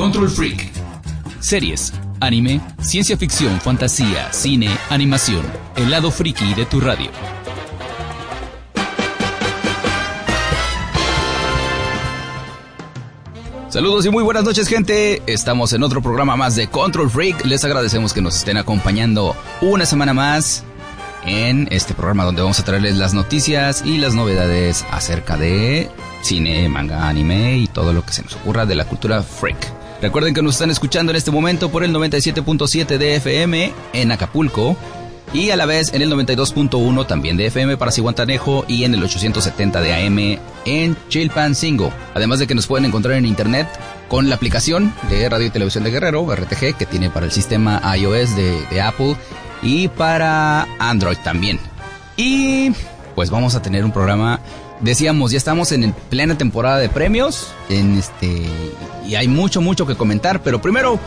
Control Freak. Series, anime, ciencia ficción, fantasía, cine, animación. El lado friki de tu radio. Saludos y muy buenas noches gente, estamos en otro programa más de Control Freak, les agradecemos que nos estén acompañando una semana más en este programa donde vamos a traerles las noticias y las novedades acerca de cine, manga, anime y todo lo que se nos ocurra de la cultura freak. Recuerden que nos están escuchando en este momento por el 97.7 de FM en Acapulco y a la vez en el 92.1 también de FM para Cihuatanejo y en el 870 de AM en Chilpancingo. Además de que nos pueden encontrar en internet con la aplicación de Radio y Televisión de Guerrero, RTG, que tiene para el sistema iOS de, de Apple y para Android también. Y pues vamos a tener un programa decíamos, ya estamos en plena temporada de premios, en este y hay mucho mucho que comentar, pero primero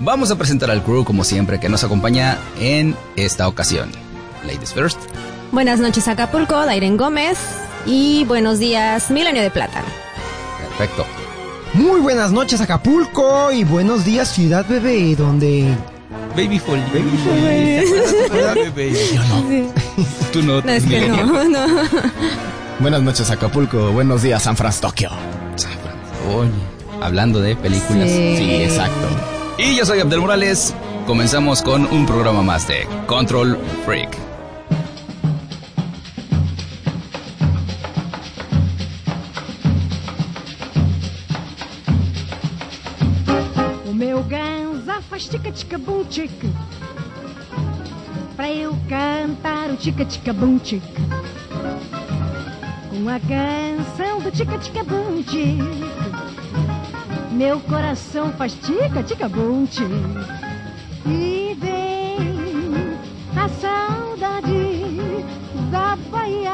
vamos a presentar al crew como siempre que nos acompaña en esta ocasión. Ladies first. Buenas noches Acapulco, Dairen Gómez y buenos días Milenio de Plata. Perfecto. Muy buenas noches Acapulco y buenos días Ciudad Bebé, donde Baby Fall, Baby Fall. Yo no. Tú no. No, es que no, no. Buenas noches Acapulco, buenos días San Francisco, Tokio. Oye, hablando de películas. Sí. Sí, exacto. Y yo soy Abdel Morales. Comenzamos con un programa más de Control Freak. O meu ganza faz tica-tica-bum tica Pra eu cantar o tica-tica-bum tica Com a canção do tica-tica-bum tica Meu coração faz tica-tica-bum tica E vem a saudade da Bahia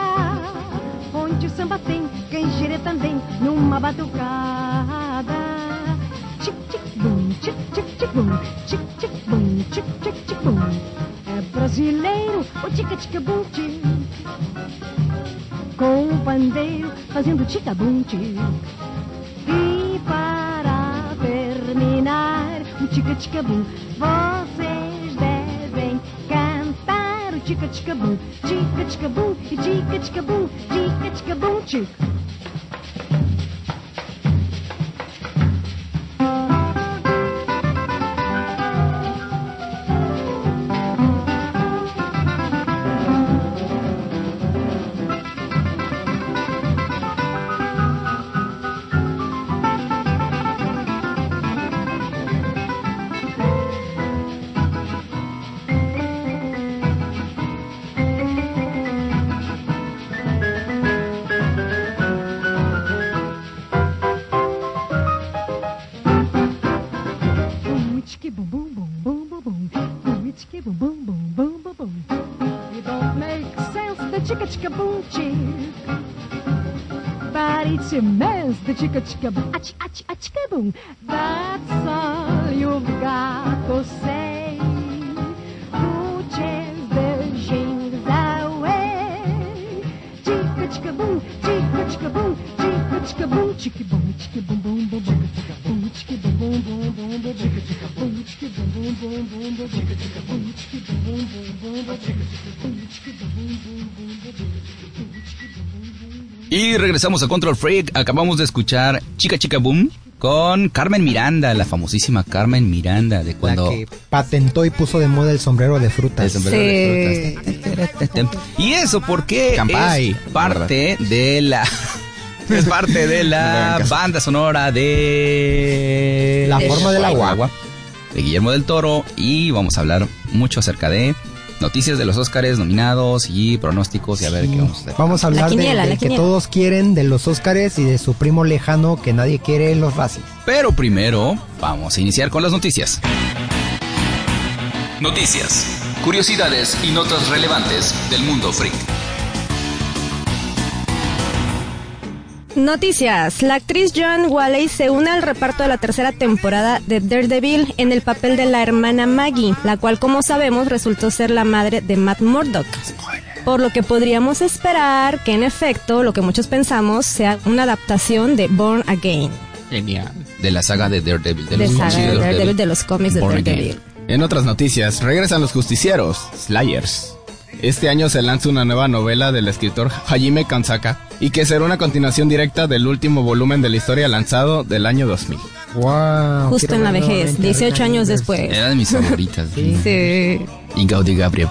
Onde o samba tem canjere também numa batucada Tic tic bum, tic tic tic bum, tic tic bum, tic tic tic bum. É brasileiro o tic tic bum candeeiro fazendo ticabunte. E para terminar o tica-ticabum, vocês devem cantar o tica-ticabum, tica-ticabum, tica-ticabum, tica-ticabum, tica. -tica, tica, tica, tchicabum chick. But it's immense, the chicka chickabum, ach, ach, achicabum. That's all you've got to say. Puches the jings away. Chicka chickabum, chicka chickabum, chicka chickabum, chickabum. Y regresamos a Control Freak. Acabamos de escuchar Chica Chica Boom con Carmen Miranda, la famosísima Carmen Miranda de cuando la que patentó y puso de moda el sombrero de frutas. El sombrero de frutas. Y eso porque Campai, es parte de la es parte de la banda sonora de La forma del agua. de Guillermo del Toro y vamos a hablar mucho acerca de noticias de los Óscares nominados y pronósticos y a ver qué vamos a hacer. Vamos a hablar de- quiniela, de, que todos quieren, de los Óscares y de su primo lejano que nadie quiere, los Razzies. Pero primero vamos a iniciar con las noticias. Noticias, curiosidades y notas relevantes del mundo freak. Noticias. La actriz Joan Walley se une al reparto de la tercera temporada de Daredevil en el papel de la hermana Maggie, la cual como sabemos resultó ser la madre de Matt Murdock. Por lo que podríamos esperar que en efecto lo que muchos pensamos sea una adaptación de Born Again. Genial. de la saga de Daredevil. De, De los saga de de Daredevil, de los cómics de. Daredevil. En otras noticias, regresan los justicieros, Slayers. Este año se lanza una nueva novela del escritor Hajime Kansaka y que será una continuación directa del último volumen de la historia lanzado del año 2000. Wow. Justo en la vejez, en 18 Terrible años después. Era de mis favoritas. Sí. Sí. Y Gaudi Gabriel.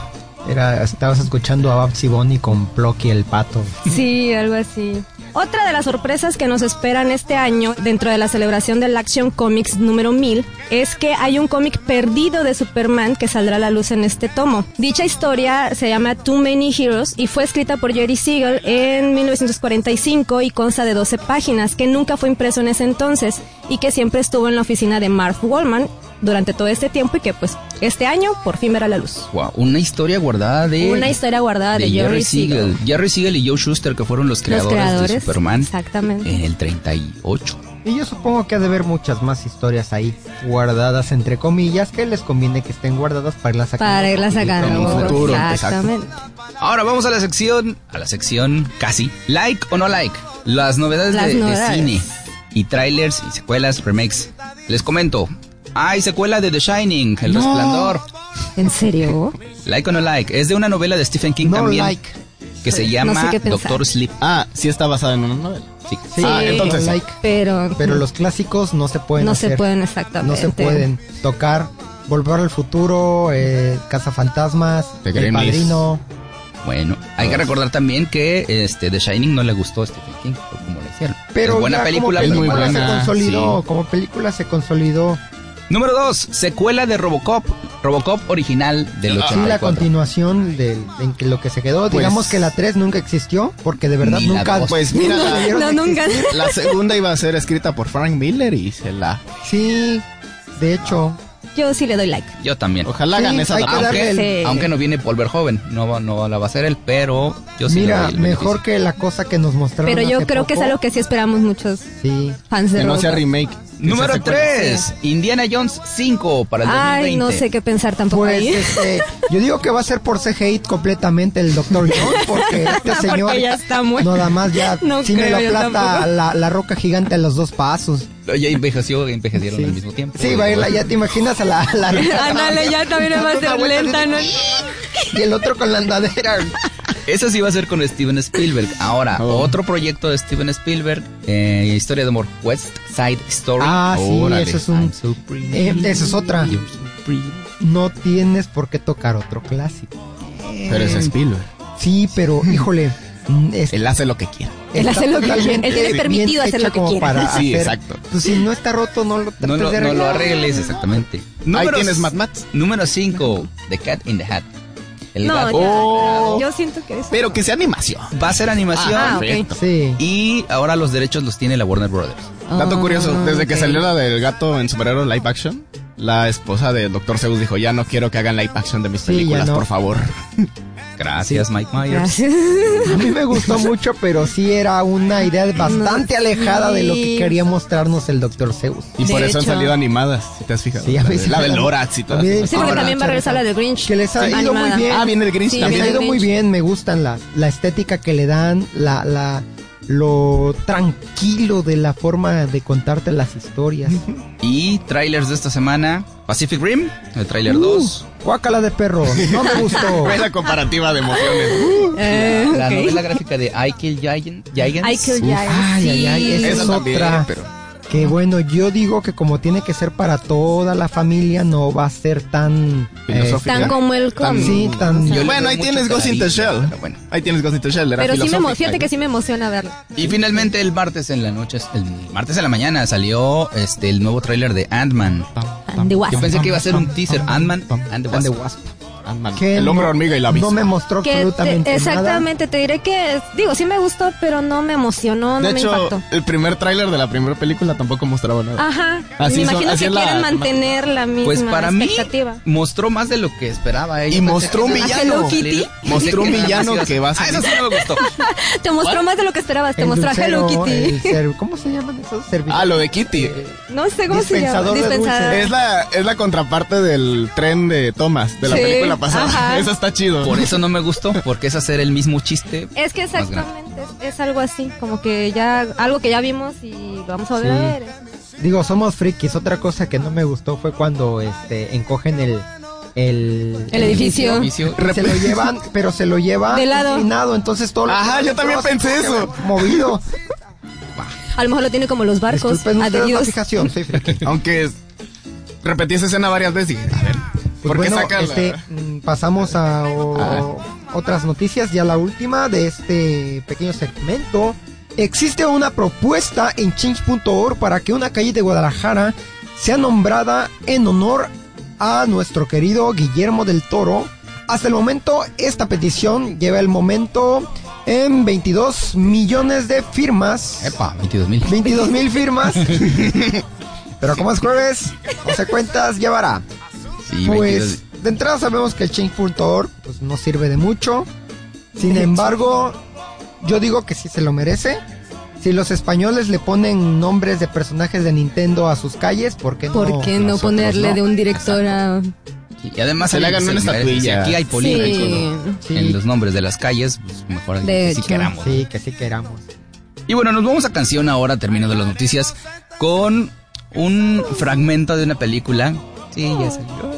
Era, estabas escuchando a Babsy Bonnie con Plucky el pato. Sí, algo así. Otra de las sorpresas que nos esperan este año dentro de la celebración del Action Comics número 1000 es que hay un cómic perdido de Superman que saldrá a la luz en este tomo. Dicha historia se llama Too Many Heroes y fue escrita por Jerry Siegel en 1945 y consta de 12 páginas que nunca fue impreso en ese entonces y que siempre estuvo en la oficina de Mark Wallman durante todo este tiempo y que pues este año por fin verá la luz. Wow, una historia guardada de. Una historia guardada de, Jerry Siegel. Jerry Siegel y Joe Schuster, que fueron los Los creadores, de Superman exactamente. en el 38. Y yo supongo que ha de haber muchas más historias ahí, guardadas entre comillas, que les conviene que estén guardadas para irlas sacando. Para irla sacando. En un futuro, Exactamente. Ahora vamos a la sección, a la sección casi, like o no like, las novedades, Las de, de cine y trailers y secuelas, remakes. Les comento, hay secuela de The Shining, El Resplandor. ¿En serio? Like o no like, es de una novela de Stephen King No también like. que se No llama sé qué pensar. Doctor Sleep. Ah, sí está basada en una novela. Sí. Sí, Ah, entonces no like. Pero, Pero los clásicos no se pueden no se hacer. pueden exactamente. No se pueden tocar. Volver al futuro, eh, Cazafantasmas, The El. Padrino. Bueno, hay que recordar también que este The Shining no le gustó a Stephen King, como le hicieron. Pero es buena ya película, como pero muy película buena, se consolidó, sí. como película se consolidó. Número 2, secuela de Robocop, Robocop original del Sí, Sí, 84. la continuación de en que lo que se quedó. Pues- Digamos que la 3 nunca existió, porque de verdad la nunca. dos. Pues mira, nunca la- No, de nunca. La segunda iba a ser escrita por Frank Miller y se la... Sí, de hecho. Yo sí le doy like. Yo también. Ojalá Sí, hagan esa Aunque, el- Sí. aunque no viene Volver Joven, no, va- no la va a hacer él, pero yo sí le Mira, doy el mejor que la cosa que nos mostraron. Pero yo hace creo que es poco. algo que sí esperamos muchos Sí. fans de Que no sea Robocop. remake. Número sea secuela. 3, Indiana Jones 5 para el 2020. Ay, no sé qué pensar tampoco Pues ahí. este, yo digo que va a ser por CGI completamente el Doctor Jones, porque este señor Porque ya está muy... nada más ya No sí me creo, la yo plata tampoco. la, la roca gigante a los dos pasos. Ya envejeció, envejecieron Sí. al mismo tiempo. Sí, va a ir la, ya te imaginas a la, la Ándale, ya también va a ser lenta, ¿no? y el otro con la andadera. Eso sí va a ser con Steven Spielberg. Ahora, Oh. otro proyecto de Steven Spielberg, eh, historia de amor, West Side Story. Ah, sí, eso es un so eh, esa es otra. So. No tienes por qué tocar otro clásico. Pero es Spielberg. Sí, pero híjole, mm, es- Él hace lo que quiera. Él hace lo que quiere. Él tiene permitido hacer lo que para Sí, hacer- exacto. Pues si no está roto, no lo No no lo arregles, exactamente. Ahí Número tienes Mad Max. Número 5, The Cat in the Hat. El No, gato. ya. Oh. Yo siento que es... Pero que sea animación. Va a ser animación. Ah, ok. Perfecto. Sí. Y ahora los derechos los tiene la Warner Brothers. Dato Ah, curioso, desde que salió la del gato en superhéroe live action, la esposa de Dr. Zeus dijo, ya no quiero que hagan live action de mis Sí, películas, no. por favor. Gracias, Mike Myers. Gracias. A mí me gustó mucho, pero sí era una idea bastante No, alejada de lo que sí. quería mostrarnos el Dr. Zeus. Y De por eso han hecho. salido animadas, si te has fijado. Sí, a la, mí de, sí la da- Lorax y esas. Sí, porque Ahora, también va a regresar la de Grinch. Que les ha Sí, ido muy animada. bien. Ah, viene el Grinch Sí, Les también. ha ido muy bien, me gustan la, la estética que le dan, la, la, lo tranquilo de la forma de contarte las historias. Y trailers de esta semana, Pacific Rim, el trailer 2. Guácala de perro, no me gustó. Ve la comparativa de emociones. Eh, La ok. novela gráfica de I Kill Giant, Giants. I Kill Giants, ay, ay, ay, sí. esa es Esa también, otra. pero... Que bueno, yo digo que como tiene que ser para toda la familia, no va a ser tan... eh, Filosófica. Tan como el Tan- cómic. sí, tan... Yo Bueno, ahí tienes Ghost in the Shell. pero bueno. Ahí tienes Ghost in the Shell, era Pero sí me, fíjate que sí me emociona verlo. Y finalmente el martes en la noche, el martes en la mañana salió este el nuevo tráiler de Ant-Man. Yo pensé que iba a ser un teaser, Ant-Man and the And the Wasp. Ant-Man. El hombre no- hormiga y la No avispa. me mostró Que te- absolutamente exactamente, te diré que, digo, sí me gustó, pero no me emocionó, no De me hecho, impactó. el primer tráiler de la primera película tampoco mostraba nada. Ajá, Así me son- imagino así que la- quieren mantener la misma Pues para mí expectativa. mostró más de lo que esperaba. eh. Yo Y mostró un villano. Hello Kitty. Mostró un villano nada que va a Ah, eso sí no me gustó. Te mostró ¿Cuál? más de lo que esperabas, te El mostró a Hello Kitty. el ¿Cómo se llaman esos servicios? Ah, lo de Kitty. No sé cómo se llama. Es la, es la contraparte del tren de Thomas, de la película pasada. ajá. Eso está chido. Por eso no me gustó, porque es hacer el mismo chiste. Es que exactamente, es, es algo así, como que ya, algo que ya vimos y lo vamos a volver Sí. a ver. Digo, somos frikis. Otra cosa que no me gustó fue cuando este encogen el el, El edificio. Se lo llevan, pero se lo lleva De lado. inclinado, entonces todo lo- Ajá, yo también pensé eso. Movido. A lo mejor lo tiene como los barcos adheridos. fijación, soy friki. Aunque repetí esa escena varias veces y dije, a ver, Pues ¿por qué bueno, este, mm, pasamos a o- otras noticias, ya la última de este pequeño segmento. Existe una propuesta en change.org para que una calle de Guadalajara sea nombrada en honor a nuestro querido Guillermo del Toro. Hasta el momento, esta petición lleva el momento en 22 millones de firmas. Epa, 22 mil. 22 mil firmas. Pero como es jueves, 11 cuentas llevará. Sí, Pues de entrada sabemos que el change.org pues, no sirve de mucho. Sin embargo, yo digo que sí se lo merece. Si los españoles le ponen nombres de personajes de Nintendo a sus calles, ¿por qué no? ¿Por qué no nosotros ponerle no? de un director a... Y además Se le hagan una estatuilla. Si aquí hay políticos Sí. Sí. en los nombres de las calles, pues mejor De que sí hecho. queramos. Sí, que sí queramos. Y bueno, nos vamos a canción ahora, terminando las noticias, con un fragmento de una película. Sí, ya salió.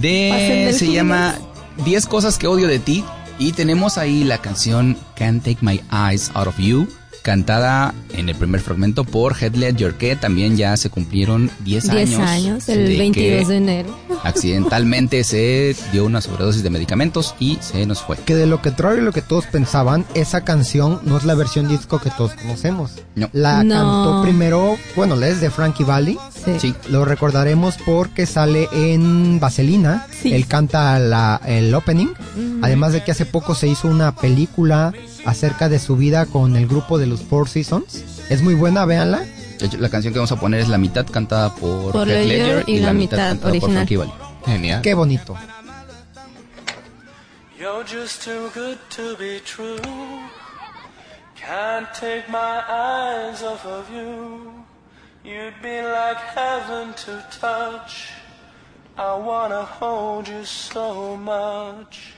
De, se llama 10 cosas que odio de ti. Y tenemos ahí la canción Can't Take My Eyes Out of You, cantada en el primer fragmento por Heath Ledger, que también ya se cumplieron 10 años. 10 años, el de 22 que de enero. Accidentalmente se dio una sobredosis de medicamentos y se nos fue. Que de lo que trae lo que todos pensaban, esa canción no es la versión disco que todos conocemos. No. La No. cantó primero, bueno, la es de Frankie Valli. Sí. Sí, Lo recordaremos porque sale en Vaselina. Sí. Él canta la- el opening. Además de que hace poco se hizo una película acerca de su vida con el grupo de los Four Seasons. Es muy buena, véanla. De hecho, la canción que vamos a poner es la mitad cantada por, Por Heath Ledger Ledger y la mitad cantada por original. Frankie Valli. Genial. Qué bonito. You're just too good to be true. Can't take my eyes off of you. You'd be like heaven to touch. I wanna hold you so much.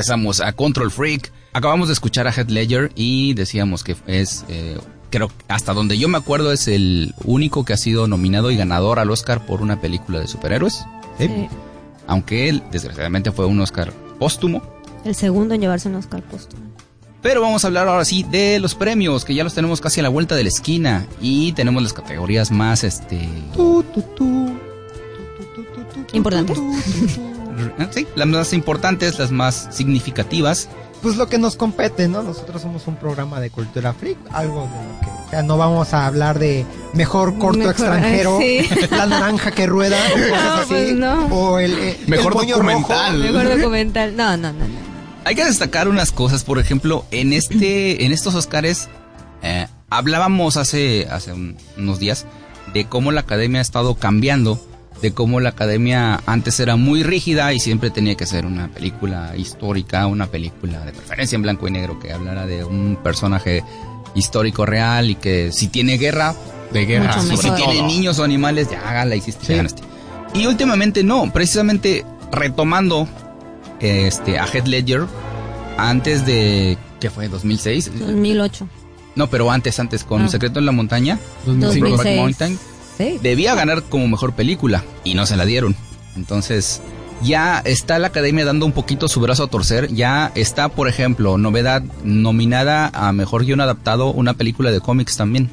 regresamos a Control Freak. Acabamos de escuchar a Heath Ledger y decíamos que es, eh, creo, hasta donde yo me acuerdo, es el único que ha sido nominado y ganador al Oscar por una película de superhéroes. Sí. Aunque él, desgraciadamente, fue un Oscar póstumo. El segundo en llevarse un Oscar póstumo. Pero vamos a hablar ahora sí de los premios, que ya los tenemos casi a la vuelta de la esquina. Y tenemos las categorías más, este... Tu, tu, tu. ¿Importantes? Sí, las más importantes, las más significativas. Pues lo que nos compete, ¿no? Nosotros somos un programa de cultura freak, algo de lo que... O sea, no vamos a hablar de mejor corto Mejor, extranjero, sí. la naranja que rueda, o cosas No, así, pues no. o el, eh, Mejor el documental. rojo. Mejor documental. No, no, no. no. Hay que destacar unas cosas, por ejemplo, en este, en estos Oscars, eh, hablábamos hace, hace un- unos días de cómo la academia ha estado cambiando, de cómo la academia antes era muy rígida y siempre tenía que ser una película histórica, una película de preferencia en blanco y negro que hablara de un personaje histórico real y que si tiene guerra, De guerra. Mucho si tiene niños o animales, ya hágala, hiciste, Sí. ya ganaste. Y últimamente no, precisamente retomando este a Heath Ledger antes de ¿qué fue? 2006. 2008. No, pero antes antes con Ah. Secreto en la montaña, 2006. Brokeback Mountain, Sí. debía ganar como mejor película y no se la dieron. Entonces, ya está la academia dando un poquito su brazo a torcer. Ya está, por ejemplo, novedad nominada a mejor guion adaptado una película de cómics también.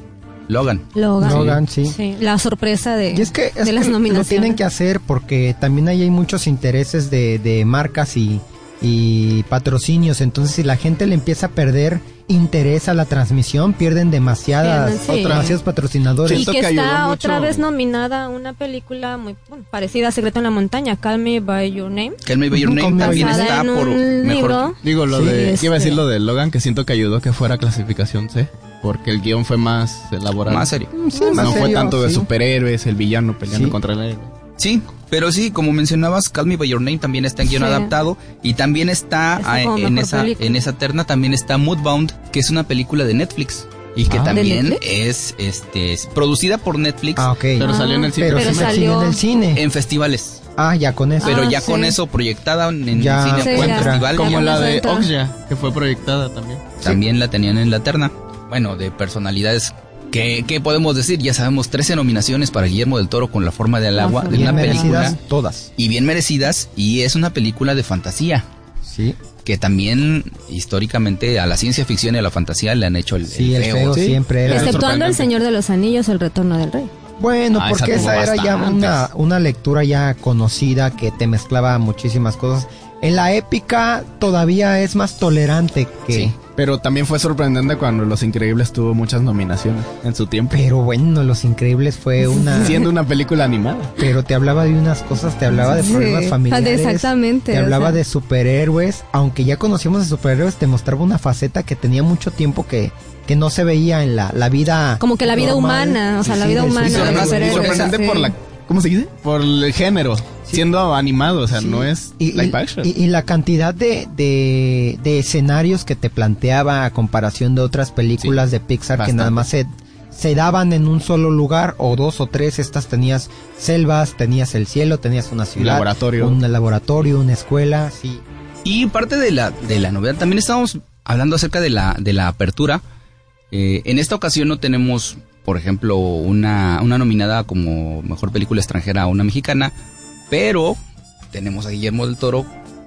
Logan. Logan. Logan, sí. Sí, la sorpresa de, Y es que, es de las que lo tienen que hacer porque también ahí hay muchos intereses de, de marcas y, y patrocinios. Entonces, si la gente le empieza a perder interés a la transmisión, pierden demasiadas, Pierden, sí. demasiados patrocinadores. Y que está mucho. otra vez nominada una película muy bueno, parecida a Secreto en la Montaña, Call Me By Your Name. Call Me By Your Name también está en por un mejor. libro. Digo, lo Sí, de. este- Iba a decir lo de Logan, que siento que ayudó que fuera clasificación C. Porque el guion fue más elaborado. Más serio. Sí, más no fue serio, tanto de sí. superhéroes, el villano peleando Sí. contra el héroe. Sí, pero sí, como mencionabas, Call Me By Your Name también está en guion Sí. adaptado y también está, ah, en, esa, película. en esa terna también está Moodbound, que es una película de Netflix y que Ah. ¿De también es este es producida por Netflix Ah, ok. Pero salió en el cine. Pero, Pero sí me salió- en el cine. en festivales. Ah, ya con eso. Pero Ah, ya con eso proyectada en, Ya cine Sí, o en ya. festival, Como la de. Oxya, que fue proyectada también. también la tenían en la terna. Bueno, de personalidades. ¿Qué, qué podemos decir? Ya sabemos, 13 nominaciones para Guillermo del Toro con La forma del La agua, de Bien una película. merecidas todas. Y bien merecidas, y es una película de fantasía. Sí. que también históricamente a la ciencia ficción y a la fantasía le han hecho el, Sí, el el feo sí. siempre era. Exceptuando El. Señor de los Anillos, El Retorno del Rey. Bueno, Ah, porque esa era ya una, una lectura ya conocida que te mezclaba muchísimas cosas. En la épica todavía es más tolerante que... Sí. Pero también fue sorprendente cuando Los Increíbles tuvo muchas nominaciones en su tiempo. Pero bueno, Los Increíbles fue una... Siendo una película animada. Pero te hablaba de unas cosas, te hablaba de Sí. problemas familiares. Exactamente, Te o hablaba sea. de superhéroes. Aunque ya conocíamos de superhéroes, te mostraba una faceta que tenía mucho tiempo que, que no se veía en la, la vida. Como que la vida normal. humana, o sea, la Sí, vida del humana Y sorprendente, sí. por la... ¿Cómo se dice? Por el género. Siendo animado, o sea, Sí. no es y, live y- action. y- y la cantidad de, de, de escenarios que te planteaba a comparación de otras películas Sí, de Pixar que nada más se, se daban en un solo lugar o dos o tres. Estas tenías selvas, tenías el cielo, tenías una ciudad, laboratorio. un laboratorio, una escuela, sí. Y parte de la, de la novedad, también estábamos hablando acerca de la, de la apertura. Eh, en esta ocasión no tenemos, por ejemplo, una, una nominada como mejor película extranjera a una mexicana, pero tenemos a Guillermo del Toro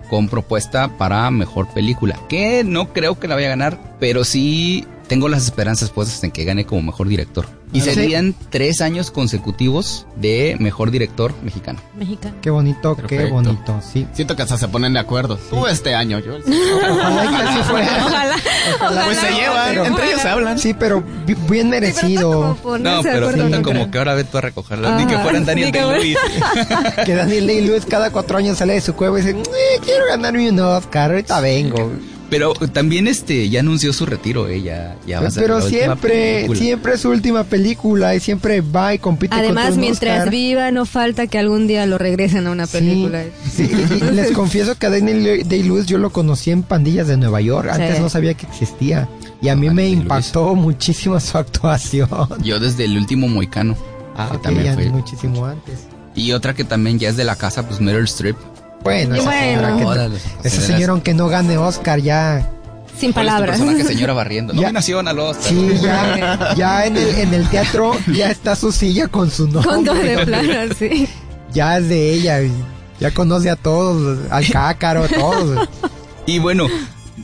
con propuesta para mejor película, que no creo que la vaya a ganar, pero sí tengo las esperanzas puestas en que gane como mejor director. Y Ah, ¿sí? serían tres años consecutivos de mejor director mexicano. Mexicano. Qué bonito, qué bonito, sí. Siento que hasta se ponen de acuerdo. Tú este año, yo el Ojalá. Ojalá, ojalá. Pues se llevan, pero- entre ellos se hablan. Sí, pero bi- bien merecido. No, pero siento como que ahora ve tú a recogerlas. Ni que fueran Daniel Day-Lewis. que Daniel Day-Lewis cada cuatro años sale de su cueva y dice, "Eh, quiero ganarme un Oscar, ahorita vengo. Pero también este ya anunció su retiro, ella ya va a ser Pero siempre, siempre es su última película y siempre va y compite Además, un mientras Oscar. viva, no falta que algún día lo regresen a una Sí, película. sí, y les confieso que a Daniel Day-Lewis yo lo conocí en Pandillas de Nueva York. Antes Sí. no sabía que existía. Y a mí Daniel me impactó muchísimo su actuación. Yo desde el último Moicano. Ah, que ok, también ya fue. muchísimo antes. Y otra que también ya es de la casa, pues Meryl Streep. Bueno, esa Bueno. señora, que, Órale, esa señoras. señora aunque no gane Oscar ya... Sin ¿Cuál es tu palabras. personaje, señora barriendo? Ya. Nominación al Oscar. Sí, ya, ya en, el, en el teatro ya está su silla con su nombre. Con de plano, sí. Ya es de ella. y Ya conoce a todos, al cácaro, a todos. Y bueno,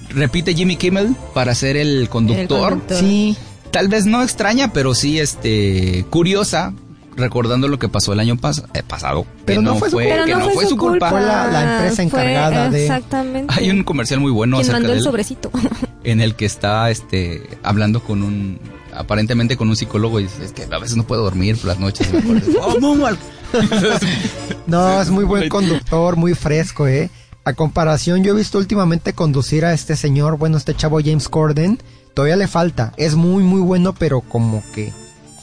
repite Jimmy Kimmel para ser el conductor. conductor. Sí, Tal vez no extraña, pero sí este curiosa, recordando lo que pasó el año pas- eh, pasado. Pero que no fue su que no, fue, su culpa. Fue la- la empresa Fue- encargada de- Exactamente. Hay un comercial muy bueno Quien acerca mandó de el él, sobrecito. en el que está este hablando con un aparentemente con un psicólogo y dice, es que a veces no puedo dormir por las noches. me acuerdo". Oh, no, mal. no, es muy buen conductor, muy fresco, ¿eh? A comparación, yo he visto últimamente conducir a este señor, bueno, este chavo James Corden. Todavía le falta. Es muy, muy bueno, pero como que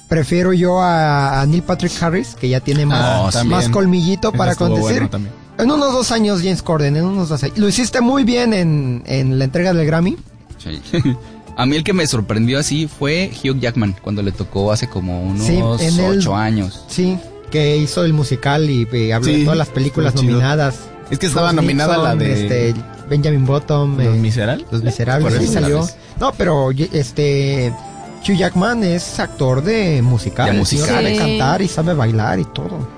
prefiero yo a, a Neil Patrick Harris, que ya tiene más, Ah, más colmillito para estuvo conducir. bueno también. En unos dos años, James Corden, en unos dos años. Lo hiciste muy bien en, en la entrega del Grammy. Sí. A mí el que me sorprendió así fue Hugh Jackman cuando le tocó hace como unos Sí, en el- ocho años. Sí, que hizo el musical y eh, habló de todas las películas nominadas. Es que estaba nominada la de este, Benjamin Button, Los eh, Miserables. Los Miserables, sí salió. No, pero este Hugh Jackman es actor de musical. De el musical. sabe Sí. cantar y sabe bailar y todo.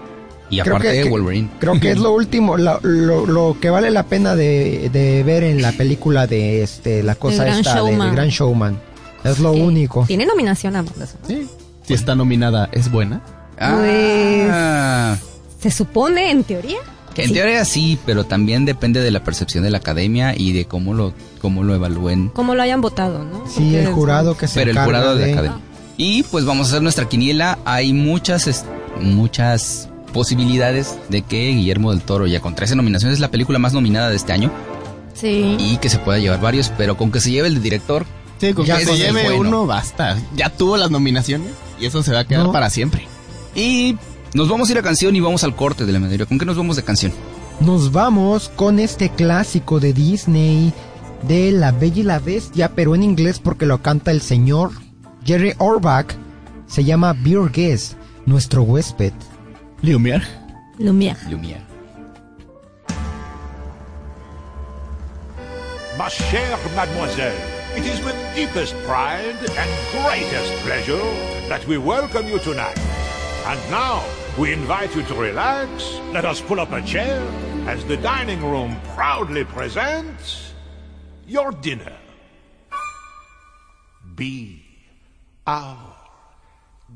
Y Creo aparte que- de que- Wolverine. Creo que es lo último, lo, lo- lo que vale la pena de, de ver en la película de este la cosa Gran esta de, de Showman. Gran Showman. Es lo Sí. único. Tiene nominación a eso. Sí. Si está nominada, ¿es buena? Ah, Se supone, en teoría. Que en sí. teoría sí, pero también depende de la percepción de la academia y de cómo lo cómo lo evalúen. Como lo hayan votado, ¿no? Sí, Porque el es- jurado que se Pero el jurado de la de- academia. Y pues vamos a hacer nuestra quiniela. Hay muchas es- muchas posibilidades de que Guillermo del Toro, ya con 13 nominaciones, es la película más nominada de este año Sí. y que se pueda llevar varios, pero con que se lleve el de director, Sí, con Ya que se lleve bueno. uno, basta. Ya tuvo las nominaciones y eso se va a quedar No. para siempre. Y nos vamos a ir a canción y vamos al corte de la media. ¿Con qué nos vamos de canción? Nos vamos con este clásico de Disney de La Bella y la Bestia, pero en inglés porque lo canta el señor Jerry Orbach. Se llama Beer Guest, nuestro huésped. Lumière. Lumière. Lumière. Ma chère mademoiselle, it is with deepest pride and greatest pleasure that we welcome you tonight. And now, we invite you to relax. Let us pull up a chair as the dining room proudly presents your dinner. Be our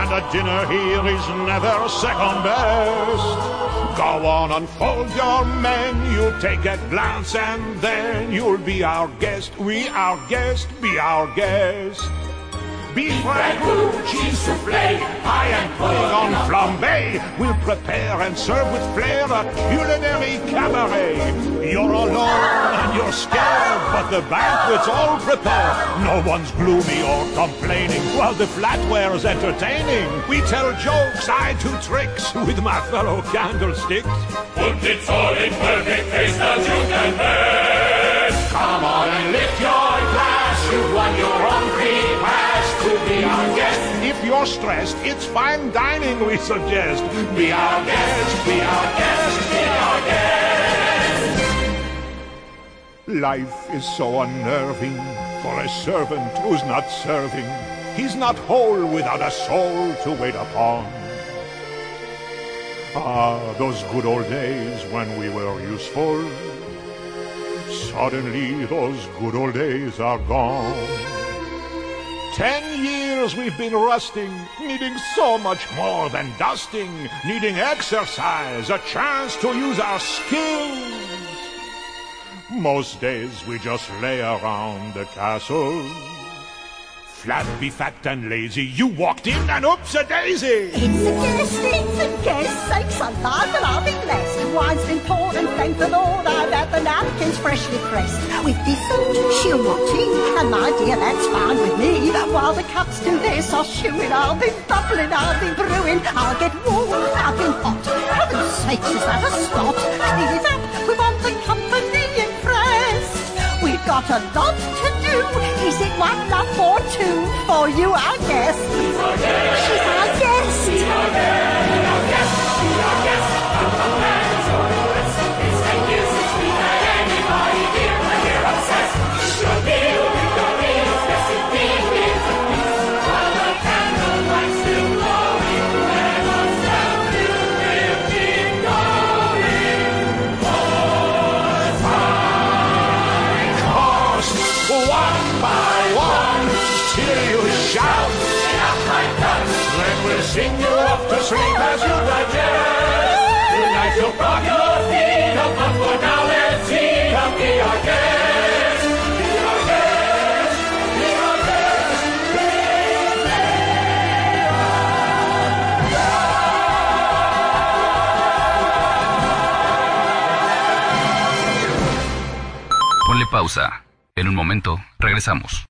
And a dinner here is never second best. Go on, unfold your menu, take a glance, and then you'll be our guest. We our guest, be our guest. Beef ragout, cheese soufflé, pie and pudding on flambe. We'll prepare and serve with flair a culinary cabaret. You're alone and you're scared, but the banquet's all prepared. No one's gloomy or complaining while the flatware's entertaining. We tell jokes, I do tricks with my fellow candlesticks. Put it all in perfect taste as you can best. Come on and lift your stressed, it's fine dining we suggest. Be our guest, be our guest, be our guest. Life is so unnerving for a servant who's not serving. He's not whole without a soul to wait upon. Ah, those good old days when we were useful. Suddenly, those good old days are gone. Ten years we've been rusting, needing so much more than dusting, needing exercise, a chance to use our skills. Most days we just lay around the castle, Flabby, fat, and lazy, you walked in and oops a daisy. It's a guest, it's a guest, sakes alive and I'll be blessed. Wine's been poured and thank the Lord I've had the napkins freshly pressed. With different she'll rotting, and my dear, that's fine with me. While the cups do this, I'll it, I'll be bubbling, I'll be brewing, I'll get warm, I'll be hot. Heaven's sakes, is that a spot? Clean it up, we want the company impressed. We've got a lot to it one love or two for you, our guest? She's our guest. She's our guest. Ponle pausa. En un momento, regresamos.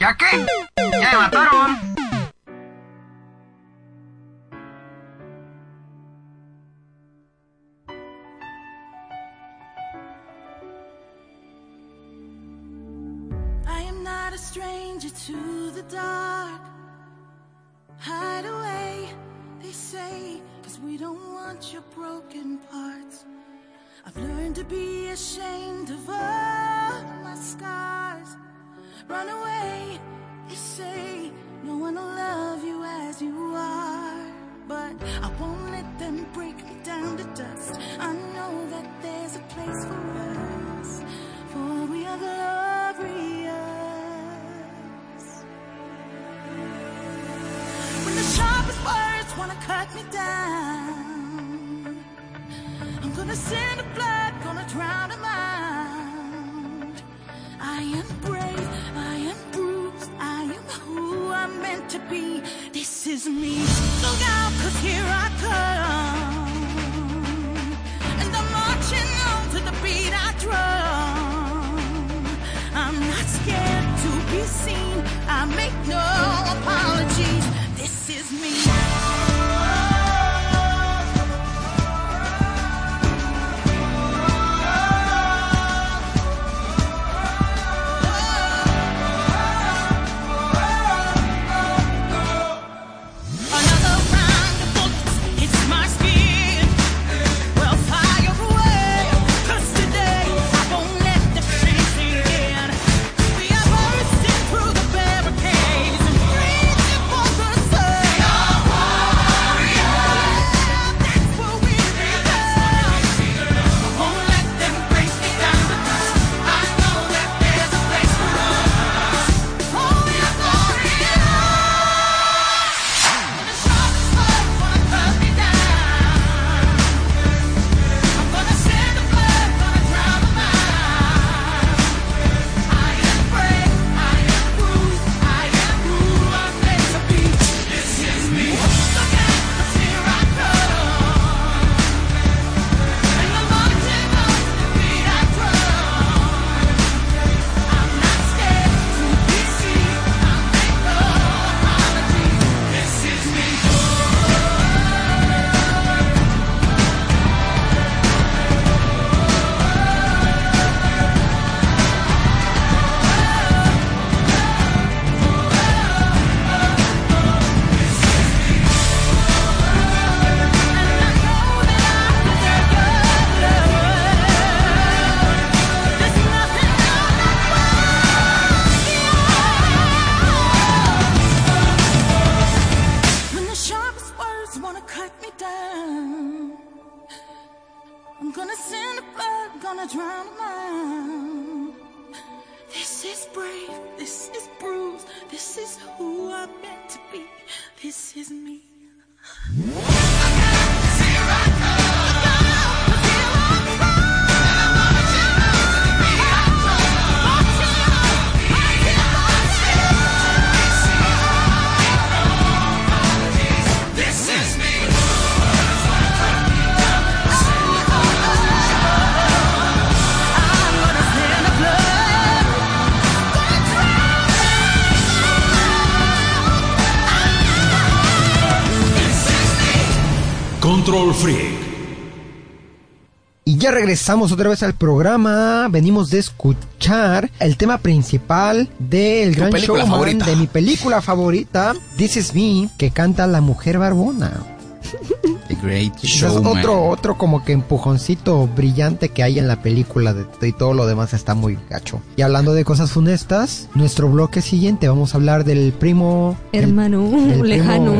¿Ya qué? ¡Ya me mataron! I am not a stranger to the dark. Hide away, they say, cause we don't want your broken parts. I've learned to be ashamed of all my scars. Run away, they say, no one will love you as you are. But I won't let them break me down to dust. I know that there's a place for us, for we are glorious. When the sharpest words wanna cut me down, Control Freak. Y ya regresamos otra vez al programa. Venimos de escuchar el tema principal del gran showman favorita. de mi película favorita, This Is Me, que canta la mujer barbona. The Great Ese es Showman. otro, otro como que empujoncito brillante que hay en la película de, y todo lo demás está muy gacho. Y hablando de cosas funestas, nuestro bloque siguiente vamos a hablar del primo Hermano, lejano,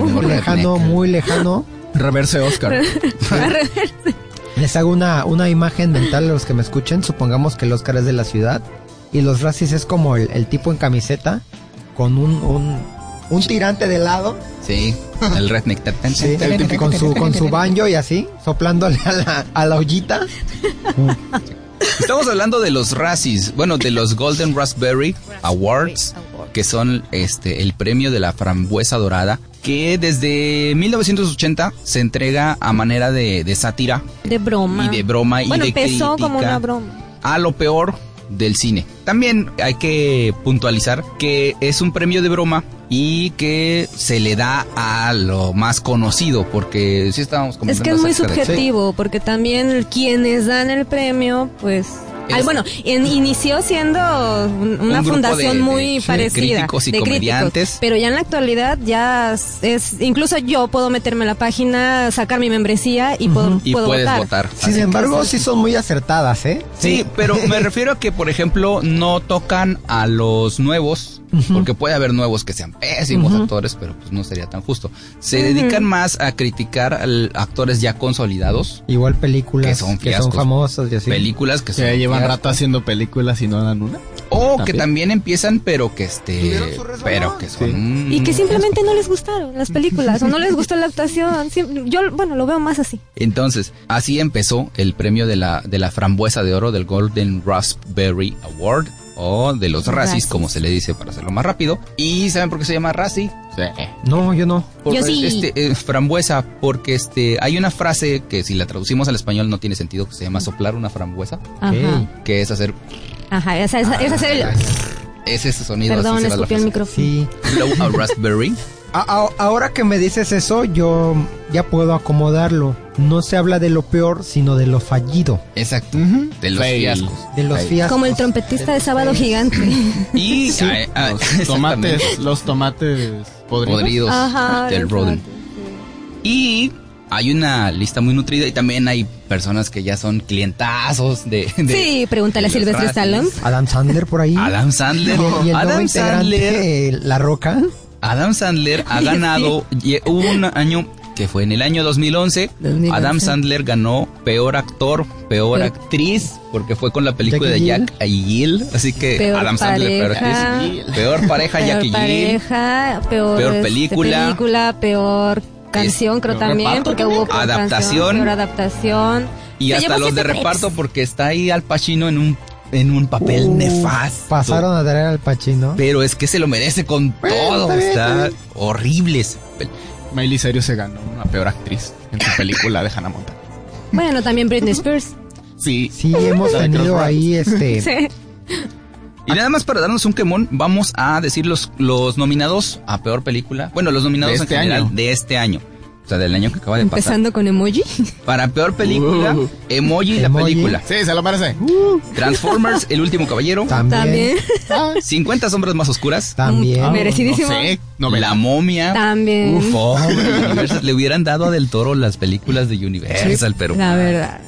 muy lejano. Reverse Oscar. Les hago una, una imagen mental a los que me escuchen. Supongamos que el Oscar es de la ciudad y los racis es como el, el tipo en camiseta con un, un, un tirante de lado. Sí, el redneck. Sí, con su, con su banjo y así, soplándole a la, a la ollita. Estamos hablando de los Razzies, bueno, de los Golden Raspberry Awards, que son este el premio de la frambuesa dorada, que desde 1980 se entrega a manera de, de sátira De broma. y de broma y bueno, de empezó como una broma. a lo peor del cine. También hay que puntualizar que es un premio de broma y que se le da a lo más conocido, porque sí estábamos Es comentando que es muy de- subjetivo, porque también quienes dan el premio, pues... Ay, Es- bueno, en- inició siendo un- una Un grupo fundación de- muy de parecida. críticos y de comediantes. pero ya en la actualidad ya es- es... Incluso yo puedo meterme a la página, sacar mi membresía y puedo, Y puedo puedes votar. votar. Sin embargo, sí son muy acertadas, ¿eh? Sí, pero me refiero a que, por ejemplo, no tocan a los nuevos, porque puede haber nuevos que sean pésimos Ujú. actores, pero pues no sería tan justo. Se Ujú. dedican más a criticar al- actores ya consolidados. Igual películas Que son fiascos. famosas y así. Películas que Que son llevan fiascos. rato haciendo películas y no dan una. O que También. también empiezan, pero que este, pero que son Y que simplemente no les gustaron las películas o no les gustó la actuación. Yo, bueno, lo veo más así. Entonces, así empezó el premio de la, de la frambuesa de oro del Golden Raspberry Award o de los Razzies, Razzies. como se le dice para hacerlo más rápido. ¿Y saben por qué se llama Razzie? No, yo no. Por- Yo sí. Este, eh, frambuesa, porque este, hay una frase que si la traducimos al español no tiene sentido, que se llama soplar una frambuesa, Ajá. que es hacer Ajá, esa, esa, esa sería- es ese sonido. Perdón, escupí el micrófono. Sí. Blow a raspberry. A- a- ahora que me dices eso, yo ya puedo acomodarlo. No se habla de lo peor, sino de lo fallido. Exacto. De los Fail. fiascos. De los fiascos. Como el trompetista de Sábado Gigante. Y Sí. ah, ah, Los exactamente. tomates, los tomates podridos. podridos Ajá, del Roden. Y hay una lista muy nutrida y también hay personas que ya son clientazos de... de- Sí, pregúntale a de los Silvestre. Stallone. Adam Sandler por ahí. Adam Sandler. Y, el- y el nuevo Adam Sandler. eh, La Roca. Adam Sandler ha ganado, un año que fue en el año 2011, 2011. Adam Sandler ganó peor actor, peor actriz, porque fue con la película Jackie de Jack y Jill, así que Peor Adam Sandler peor pareja. actriz, peor pareja Peor Jack y Jill, pareja, peor, Peor este, película. película, peor canción, creo peor también, reparto porque hubo peor Adaptación. canción, peor adaptación. y hasta los de reparto porque está ahí Al Pacino en un en un papel Uh, nefasto. Pasaron a traer al Pachino. Pero es que se lo merece con Bueno, todo, está bien, está está bien. horrible. ese papel. Miley Cyrus se ganó una peor actriz en su película de Hannah Montana. Bueno, también Britney Spears. Sí. Sí, hemos tenido ahí este. Sí. Y nada más para darnos un quemón, vamos a decir los, los nominados a peor película. Bueno, los nominados De este en general año. de este año. Sea, del año que acaba de pasar. Empezando con emoji. Para peor película, Uh. Emoji la Emoji. película. Sí, se lo merece. Transformers, El último caballero. También. También. 50 sombras más oscuras. También. Ah, Merecidísimo. No sé. novela. La momia. También. Uf, oh. Le hubieran dado a Del Toro las películas de Universal, pero. La verdad.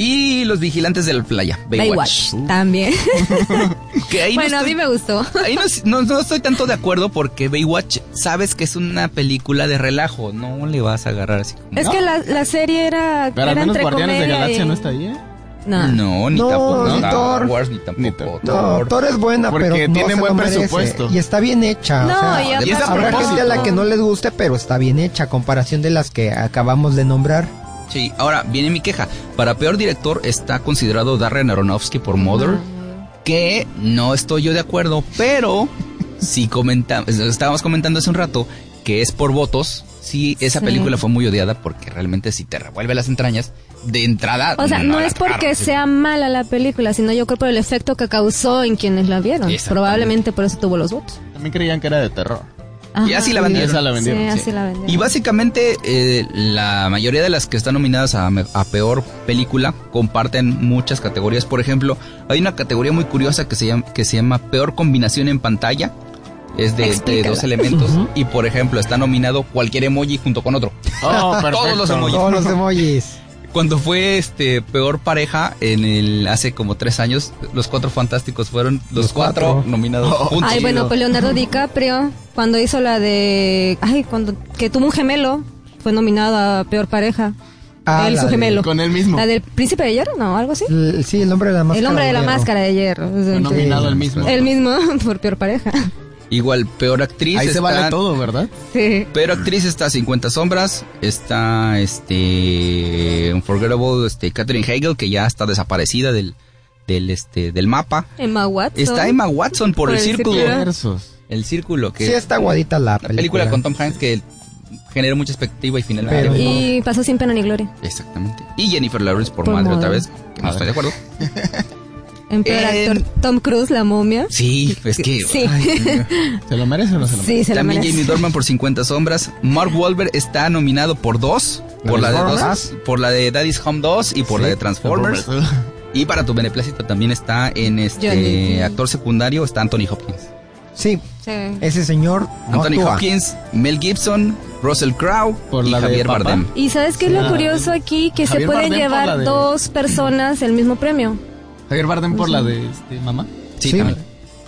Y Los Vigilantes de la Playa, Baywatch. Baywatch. También. Que ahí no bueno, a estoy- mí me gustó. Ahí no, no, no estoy tanto de acuerdo porque Baywatch sabes que es una película de relajo, no le vas a agarrar así como... Es que la, la serie era, Pero al era menos entre Guardianes de Galaxia y- no está ahí, ¿eh? No. No, ni No, tampoco ni Thor. Wars, ni tampoco Ni Thor. No, Thor. Es buena, Porque pero no tiene se buen presupuesto. Y está bien hecha. No, o sea, y y es a aparte- habrá gente a la que no les guste, pero está bien hecha a comparación de las que acabamos de nombrar. Sí, ahora viene mi queja. Para peor director está considerado Darren Aronofsky por Mother, que no estoy yo de acuerdo, pero si comentamos, estábamos comentando hace un rato que es por votos. Sí, esa Sí. película fue muy odiada porque realmente si te revuelve las entrañas, de entrada... O sea, no, es porque sea mala la película, sino yo creo por el efecto que causó en quienes la vieron. Probablemente por eso tuvo los votos. También creían que era de terror. Y así la vendieron. Esa la vendieron, Sí, sí. así la vendieron. Y básicamente eh, la mayoría de las que están nominadas a, me- a peor película comparten muchas categorías. Por ejemplo, hay una categoría muy curiosa que se llama, que se llama peor combinación en pantalla. Es de, de dos elementos. Y por ejemplo, está nominado cualquier emoji junto con otro. Oh, perfecto. Todos los emojis. Todos los emojis. Cuando fue este peor pareja en el hace como tres años, los cuatro fantásticos fueron los, Los cuatro, cuatro. nominados juntos. Ay, bueno, pues Leonardo DiCaprio, cuando hizo la de. Ay, cuando. Que tuvo un gemelo, fue nominado a peor pareja. Ah, él, la su de- gemelo. Con él mismo. La del príncipe de hierro, ¿no? Algo así. El- sí, el hombre de la máscara. el hombre de la hierro. máscara de hierro. Fue nominado Sí. el mismo. El mismo, por peor pareja. Igual, peor actriz. Ahí se está- vale todo, ¿verdad? Sí. Peor actriz está 50 sombras, está este Unforgettable, este Catherine Hagel que ya está desaparecida del del este del mapa. Emma Watson. Está Emma Watson por, Por el, el círculo. círculo. El círculo que Sí, está aguadita la la película. película con Tom Hanks que generó mucha expectativa y finalmente Pero- Y pasó sin pena ni gloria. exactamente. Y Jennifer Lawrence por, Por madre madre. otra vez, que no estoy de acuerdo. En peor En- actor, Tom Cruise, la momia. Sí, es que Sí. ay. ¿Se lo merece o no se lo merece? Sí, se la También merece. Jamie Dorman por 50 sombras. Mark Wahlberg está nominado por dos. Por la, de dos, por la de Daddy's Home 2 y por Sí, la de Transformers. Y para tu beneplácito también está en este Johnny. actor secundario, está Anthony Hopkins. Sí, Sí. ese señor no Anthony actúa. Hopkins, Mel Gibson, Russell Crowe Por y la Javier. Bardem. Y sabes qué es lo curioso aquí, que se pueden Bardem llevar dos personas el mismo premio. Javier Bardem por la de este, mamá. Sí, Sí. también.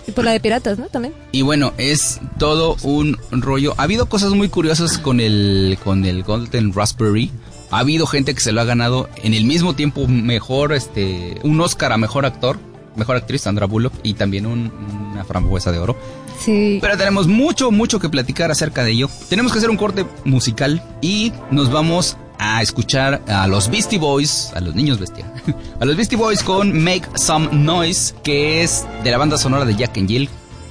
Y por la de piratas, ¿no? También. Y bueno, es todo un rollo. Ha habido cosas muy curiosas con el con el Golden Raspberry. Ha habido gente que se lo ha ganado en el mismo tiempo mejor este un Oscar a mejor actor, mejor actriz Sandra Bullock y también un- una frambuesa de oro. Sí. Pero tenemos mucho, mucho que platicar acerca de ello. Tenemos que hacer un corte musical y nos vamos a escuchar a los Beastie Boys, a los niños bestia, a los Beastie Boys con Make Some Noise, que es de la banda sonora de Jack and Jill,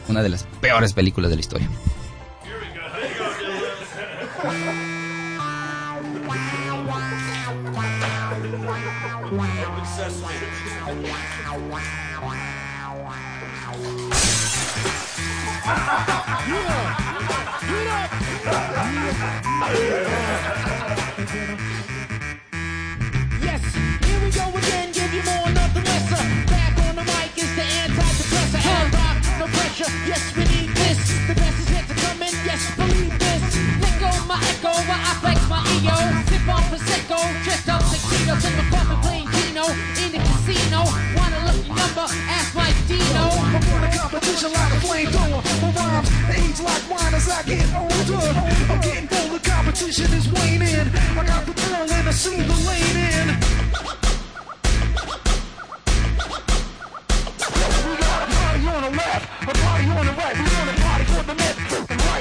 una de las peores películas de la historia. Yes, we need this. The best is yet to come in. Yes, believe this. Let go my echo while I flex my ego. Sip on prosecco, dressed up tuxedos in my coffin playing Keno in the casino. Want a lucky number? Ask Mike Dino. I'm on a competition like a flamethrower. My rhymes age like wine as I get older. I'm getting bolder, competition is waning. I got the thrill and I see the lane in. on the left, a party on the right. We want a party for the left and right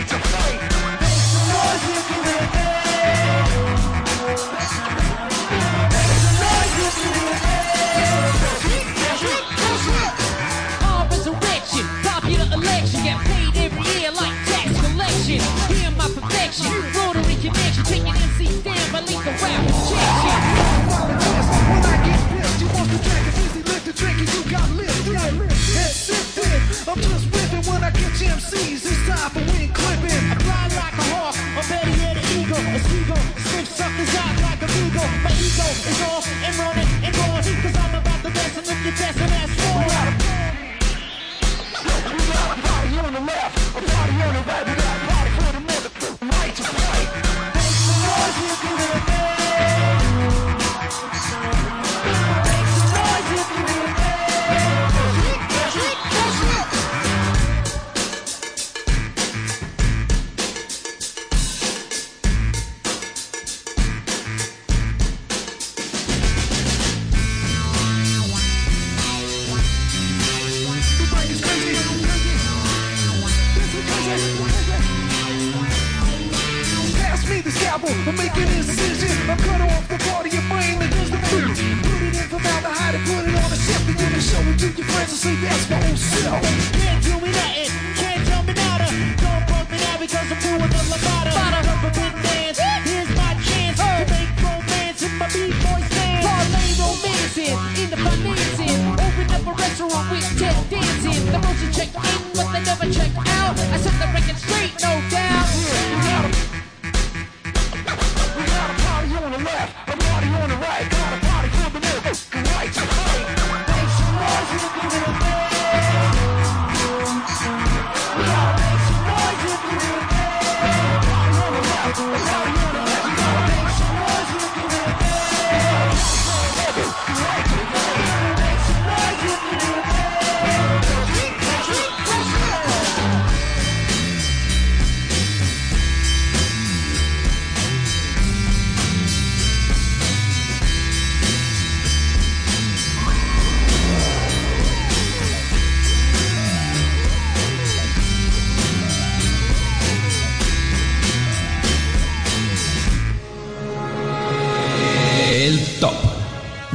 in the. Open up a restaurant with Ted dancing. The motion check in, but they never check out. I set the record straight,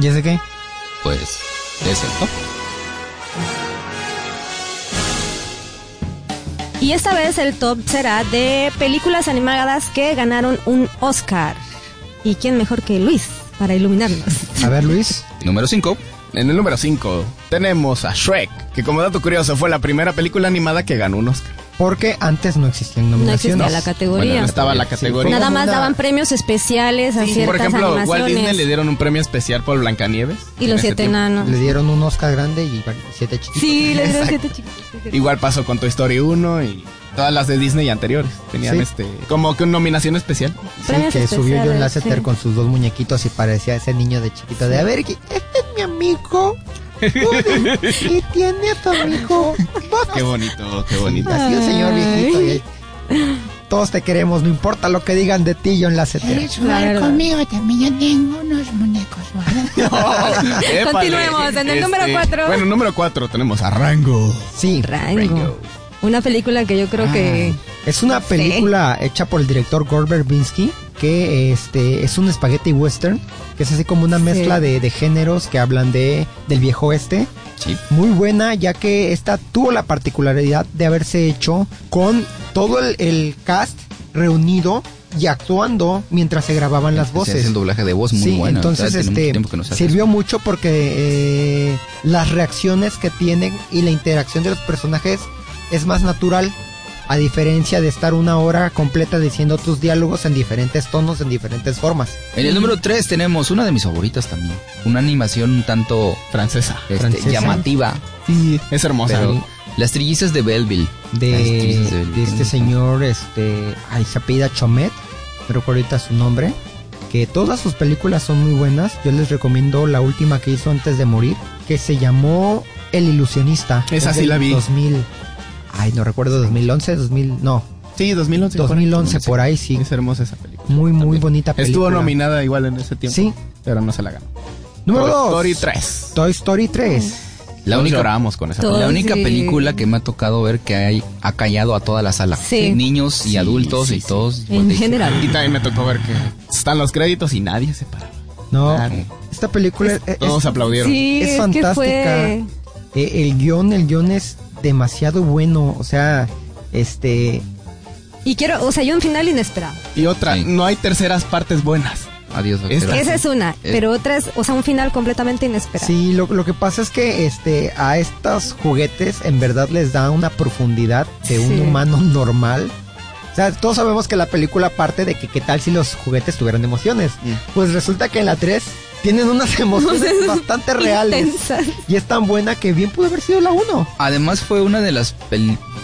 ¿Y ese qué? Pues es el top. Y esta vez el top será de películas animadas que ganaron un Oscar. ¿Y quién mejor que Luis para iluminarnos? A ver, Luis. Número 5. En el número 5 tenemos a Shrek, que como dato curioso fue la primera película animada que ganó un Oscar. Porque antes no existían No nominaciones. existía la categoría. Bueno, no estaba la Sí, categoría. Nada como más daban premios especiales a ciertas Por ejemplo, Walt animaciones. Disney le dieron un premio especial por Blancanieves. y los siete enanos. Le dieron un Oscar grande y siete chiquitos. Sí, le dieron Exacto. siete chicos. Igual pasó con Toy Story 1 y todas las de Disney anteriores. Tenían Sí. este como que una nominación especial. Sí, que subió John especiales, Lasseter sí. con sus dos muñequitos y parecía ese niño de chiquito de, a ver, este es mi amigo. Y tiene a tu amigo. Qué bonito, qué bonito. Así el señor viejito. y- todos te queremos, no importa lo que digan de ti, John Lasseter. ¿Quieres La jugar verdad. conmigo? También yo tengo unos muñecos, ¿verdad? Épale. Continuemos, en el número cuatro. Bueno, número 4 tenemos a Rango. Sí, Rango. Una película que yo creo que... es una película hecha por el director Gore Verbinski que este es un spaghetti western que es así como una Sí. mezcla de, de géneros que hablan de del viejo oeste Sí. muy buena ya que esta tuvo la particularidad de haberse hecho con todo el, el cast reunido y actuando mientras se grababan las voces el doblaje de voz muy sí, bueno. entonces O sea, tiene mucho este sirvió mucho porque eh, las reacciones que tienen y la interacción de los personajes es más natural a diferencia de estar una hora completa diciendo tus diálogos en diferentes tonos, en diferentes formas. En el número 3 tenemos una de mis favoritas también. Una animación un tanto Francesa. este, Francesa. llamativa. Sí, es hermosa. Pero las trillizas de Belleville. Las De, de Belleville. este señor, este, ay, se apellida Chomet, no recuerdo ahorita su nombre, que todas sus películas son muy buenas. Yo les recomiendo la última que hizo antes de morir, que se llamó El Ilusionista. Esa Es sí la vi. 2000, ay, no recuerdo, 2011, 2000, no, Sí, 2011. 2011 por ahí, sí. Es hermosa esa película. Muy, muy También. bonita película. Estuvo nominada igual en ese tiempo. Sí. Pero no se la ganó. Número Toy 2. Story 3. Toy Story 3. La Todos única, lloramos con esa Todo- la película. única sí. película que me ha tocado ver que hay, ha callado a toda la sala. Sí. Niños y Sí, adultos sí, y sí. todos. En general. Y también me tocó ver que están los créditos y nadie se paraba. No, Nadie. esta película es, Todos es- aplaudieron. Sí, es es, que fantástica. fue... Eh, el guion, el guion es demasiado bueno, o sea, este, Y quiero, o sea, yo un final inesperado. Y otra, Sí. no hay terceras partes buenas. Adiós, Esta-. Esa es una, Eh. pero otra es, o sea, un final completamente inesperado. sí, lo, lo que pasa es que este, a estos juguetes en verdad les da una profundidad de un Sí. humano normal. O sea, todos sabemos que la película parte de que qué tal si los juguetes tuvieran emociones. Mm. Pues resulta que en la 3 tienen unas emociones bastante reales. Intensas. Y es tan buena que bien pudo haber sido la 1. Además fue una de las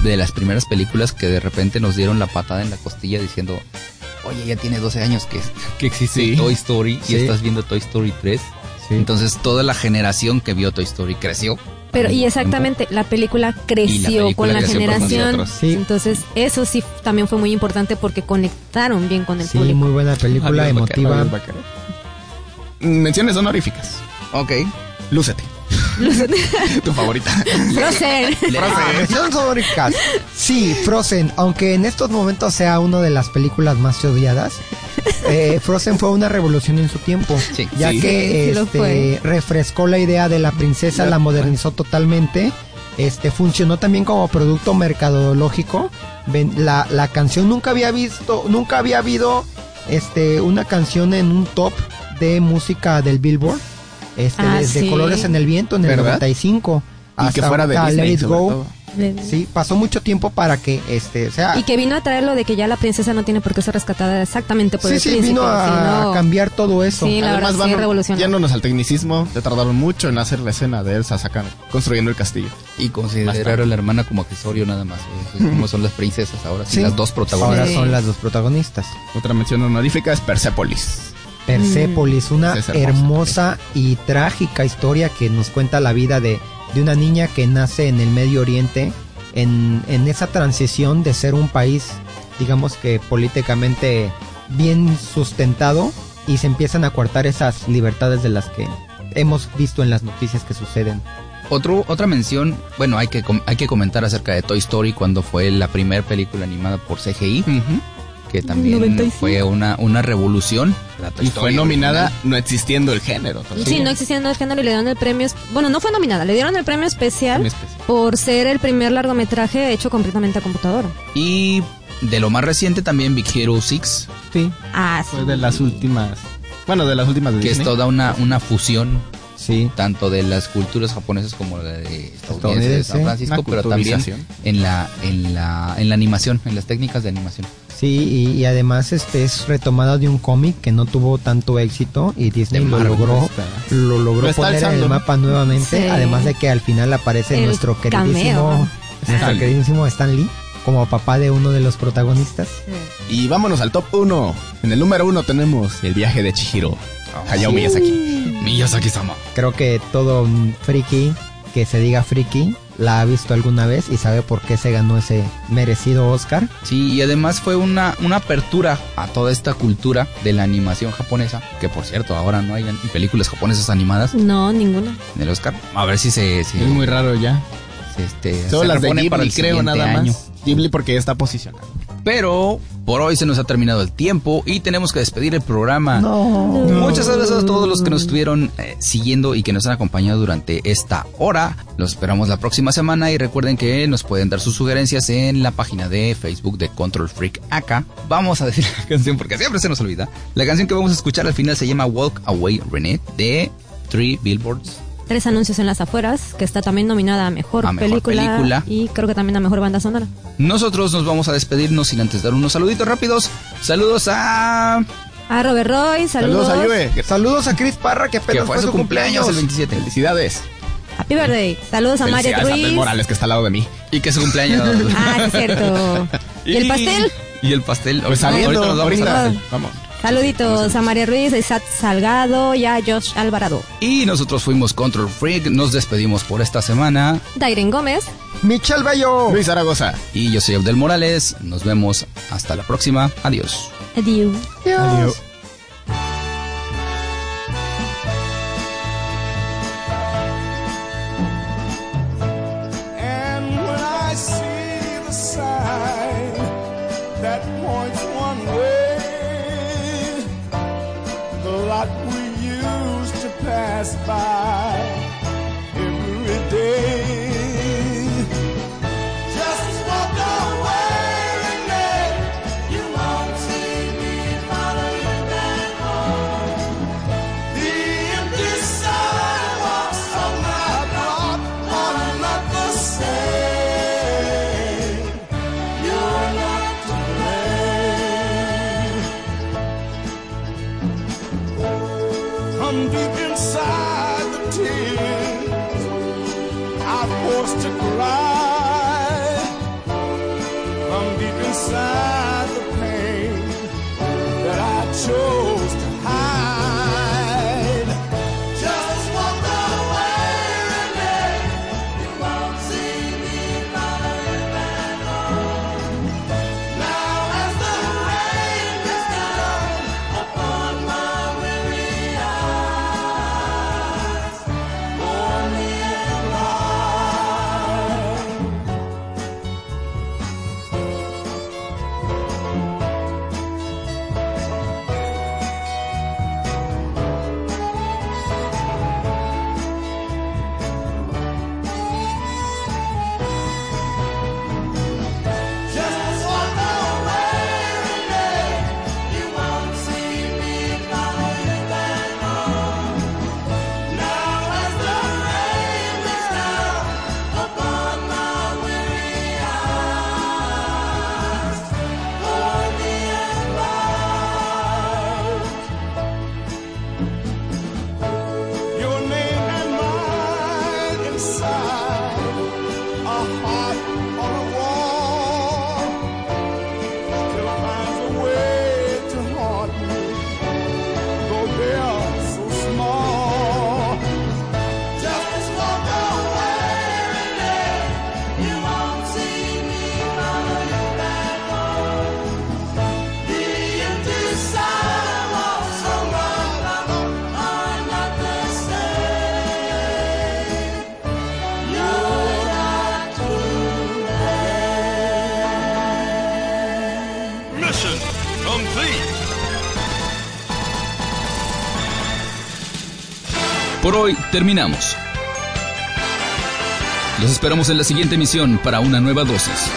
de las primeras películas que de repente nos dieron la patada en la costilla diciendo, oye, ya tiene 12 años que, que existe Sí. Toy Story Sí. y estás viendo Toy Story 3. Entonces toda la generación que vio Toy Story creció. Pero, y exactamente, la película creció película con la creció generación. Sí. Entonces, eso sí también fue muy importante porque conectaron bien con el Sí, público. muy buena película, Adiós, emotiva. adiós. Menciones honoríficas. Ok. Lúcete. tu favorita. Frozen. Ah, menciones honoríficas. Sí, Frozen, aunque en estos momentos sea una de las películas más odiadas, eh, Frozen fue una revolución en su tiempo, Sí. ya Sí. que este, refrescó la idea de la princesa, la modernizó totalmente. Este funcionó también como producto mercadológico. Ven- La, la canción nunca había visto, nunca había habido este una canción en un top de música del Billboard. Este, Ah, desde sí. Colores en el Viento en el ¿Verdad? 95 Y que hasta fuera de ahorita, Disney, Let It sobre Go. Sí, pasó mucho tiempo para que, este, o sea, Y que vino a traer lo de que ya la princesa no tiene por qué ser rescatada exactamente por sí, el sí, príncipe. vino a sino- cambiar todo eso. Sí, la verdad, sí, van al tecnicismo, te tardaron mucho en hacer la escena de Elsa sacan, construyendo el castillo. Y considerar a la hermana como accesorio nada más. ¿eh? Es como son las princesas ahora, sí, Sí. las dos protagonistas. Ahora son las dos protagonistas. Otra mención honorífica es Persepolis. Persépolis, una hermosa hermosa y trágica historia que nos cuenta la vida de, de una niña que nace en el Medio Oriente, en, en esa transición de ser un país, digamos que políticamente bien sustentado, y se empiezan a coartar esas libertades de las que hemos visto en las noticias que suceden. Otro, otra mención, bueno, hay que, hay que comentar acerca de Toy Story cuando fue la primera película animada por CGI, que también 95. fue una, una revolución. Y fue nominada original. no existiendo el género. Sí, no existiendo el género y le dieron el premio. es- Bueno, no fue nominada, le dieron el premio especial Premio especial. por ser el primer largometraje hecho completamente a computadora. Y de lo más reciente también Big Hero 6, Sí, Ah, sí. fue de las últimas. Bueno, de las últimas de que es Disney. toda una, una fusión Sí. tanto de las culturas japonesas como la de estadounidenses de Estadounidense. San Francisco, pero también en la, en la, en la animación, en las técnicas de animación. Sí, y, y además este es retomada de un cómic que no tuvo tanto éxito y Disney De lo logró, está. lo logró Lo poner en el mapa nuevamente, Sí. además de que al final aparece El nuestro queridísimo, nuestro Stan Lee. queridísimo Stan Lee como papá de uno de los protagonistas. Y vámonos al top 1. En el número 1 tenemos el viaje de Chihiro. Hayao Miyazaki. Miyazaki-sama. Creo que todo friki que se diga friki la ha visto alguna vez y sabe por qué se ganó ese merecido Oscar. Sí, y además fue una, una apertura a toda esta cultura de la animación japonesa, que por cierto, ahora no hay películas japonesas animadas No, ninguna. en el Oscar. A ver si se... si- Es muy raro ya. este, Solo se las de repone para Ghibli, el creo, siguiente nada año. más. Ghibli porque ya está posicionado. Pero por hoy se nos ha terminado el tiempo y tenemos que despedir el programa. No. Muchas gracias a todos los que nos estuvieron eh, siguiendo y que nos han acompañado durante esta hora. Los esperamos la próxima semana y recuerden que nos pueden dar sus sugerencias en la página de Facebook de Control Freak acá. Vamos a decir la canción porque siempre se nos olvida. La canción que vamos a escuchar al final se llama Walk Away Renee de Three Billboards. Tres anuncios en las afueras, que está también nominada a mejor, A Mejor película, Película. y creo que también a mejor banda sonora. Nosotros nos vamos a despedirnos sin antes dar unos saluditos rápidos. Saludos a... A Robert Roy, saludos. Saludos a Yue. Saludos a Chris Parra que que apenas fue su cumpleaños el 27. Felicidades. Happy birthday. Saludos a Mario Abel Ruiz. Morales que está al lado de mí. Y que su cumpleaños... Ah, es cierto. ¿Y el pastel? Y el pastel. Pues Ahorita- saliendo, ahorita nos vamos ahorita. a- Vamos. Saluditos a María Ruiz, a Isaac Salgado y a Josh Alvarado. Y nosotros fuimos Control Freak. Nos despedimos por esta semana. Dairen Gómez. Michel Bello. Luis Zaragoza. Y yo soy Abdel Morales. Nos vemos hasta la próxima. Adiós. Adiós. Adiós. Pass by hoy terminamos. Los esperamos en la siguiente emisión para una nueva dosis.